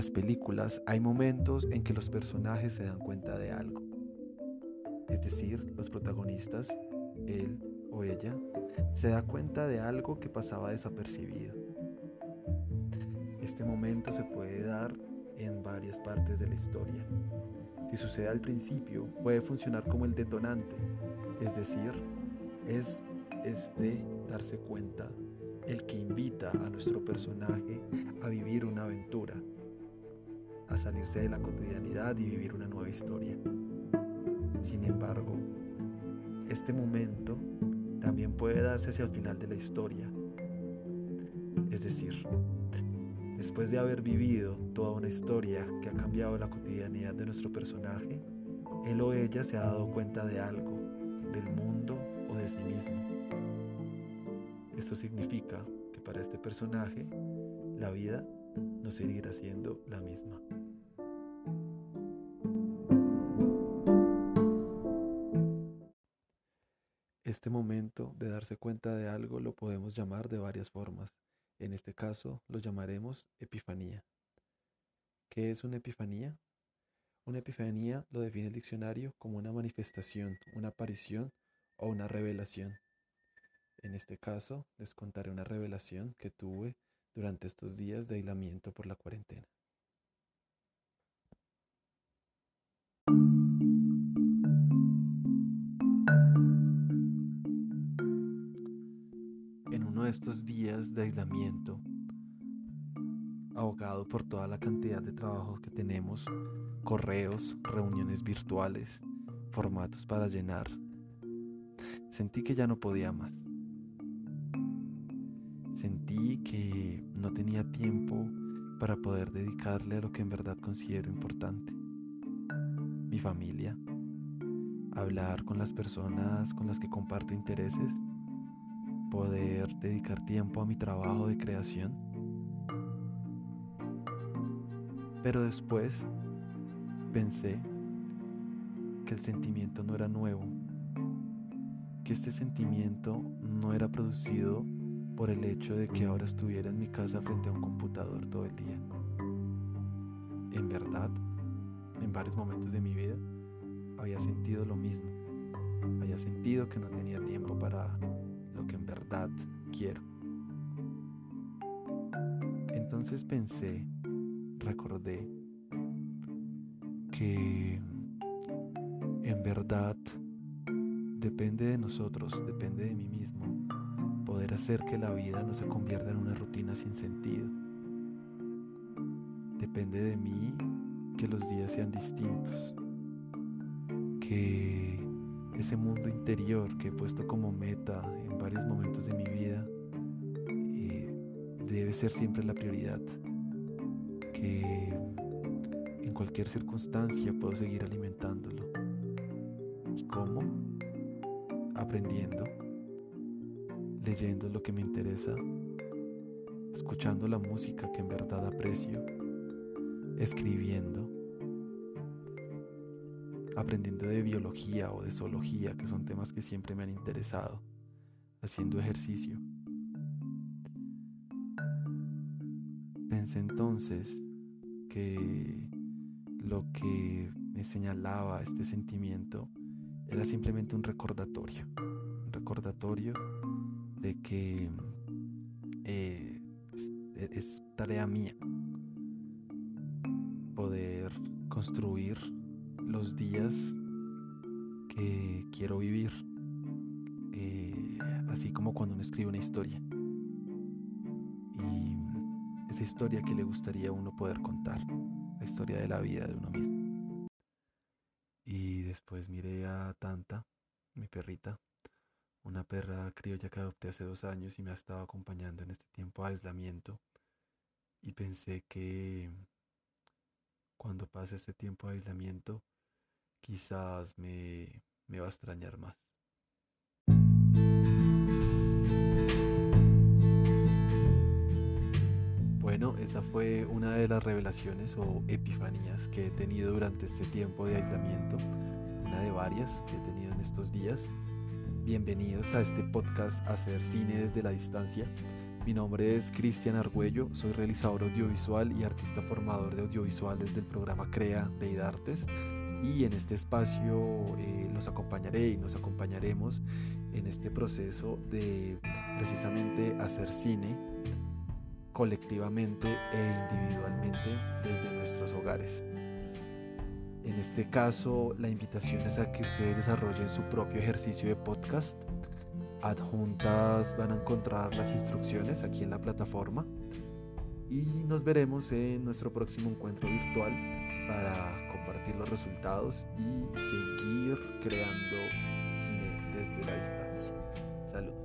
las películas hay momentos en que los personajes se dan cuenta de algo. Es decir, los protagonistas, él o ella, se da cuenta de algo que pasaba desapercibido. Este momento se puede dar en varias partes de la historia. Si sucede al principio, puede funcionar como el detonante, es decir, es este darse cuenta el que invita a nuestro personaje a vivir una aventura, a salirse de la cotidianidad y vivir una nueva historia. Sin embargo, este momento también puede darse hacia el final de la historia. Es decir, después de haber vivido toda una historia que ha cambiado la cotidianidad de nuestro personaje, él o ella se ha dado cuenta de algo, del mundo o de sí mismo. Esto significa que para este personaje la vida no seguirá siendo la misma. Este momento de darse cuenta de algo lo podemos llamar de varias formas. En este caso lo llamaremos epifanía. ¿Qué es una epifanía? Una epifanía lo define el diccionario como una manifestación, una aparición o una revelación. En este caso les contaré una revelación que tuve durante estos días de aislamiento por la cuarentena. En uno de estos días de aislamiento, ahogado por toda la cantidad de trabajos que tenemos, correos, reuniones virtuales, formatos para llenar, sentí que ya no podía más. Sentí que no tenía tiempo para poder dedicarle a lo que en verdad considero importante. Mi familia, hablar con las personas con las que comparto intereses, poder dedicar tiempo a mi trabajo de creación. Pero después pensé que el sentimiento no era nuevo, que este sentimiento no era producido por el hecho de que ahora estuviera en mi casa frente a un computador todo el día. En verdad, en varios momentos de mi vida, había sentido lo mismo. Había sentido que no tenía tiempo para lo que en verdad quiero. Entonces pensé, recordé, que en verdad depende de nosotros, depende de mí mismo poder hacer que la vida no se convierta en una rutina sin sentido. Depende de mí que los días sean distintos, que ese mundo interior que he puesto como meta en varios momentos de mi vida eh, debe ser siempre la prioridad, que en cualquier circunstancia puedo seguir alimentándolo. ¿Y cómo? Aprendiendo leyendo lo que me interesa, escuchando la música que en verdad aprecio, escribiendo, aprendiendo de biología o de zoología, que son temas que siempre me han interesado, haciendo ejercicio. Pensé entonces que lo que me señalaba este sentimiento era simplemente un recordatorio, un recordatorio de que eh, es, tarea mía poder construir los días que quiero vivir, eh, así como cuando uno escribe una historia. Y esa historia que le gustaría a uno poder contar, la historia de la vida de uno mismo. Y después miré a Tanta, mi perrita, una perra criolla que adopté hace dos años y me ha estado acompañando en este tiempo de aislamiento. Y pensé que cuando pase este tiempo de aislamiento, quizás me, me va a extrañar más. Bueno, esa fue una de las revelaciones o epifanías que he tenido durante este tiempo de aislamiento, una de varias que he tenido en estos días. Bienvenidos a este podcast Hacer Cine desde la Distancia, Mi nombre es Cristian Argüello, soy realizador audiovisual y artista formador de audiovisuales del programa CREA de IDARTES y en este espacio eh, los acompañaré y nos acompañaremos en este proceso de precisamente hacer cine colectivamente e individualmente desde nuestros hogares. En este caso, la invitación es a que ustedes desarrollen su propio ejercicio de podcast. Adjuntas van a encontrar las instrucciones aquí en la plataforma y nos veremos en nuestro próximo encuentro virtual para compartir los resultados y seguir creando cine desde la distancia. Salud.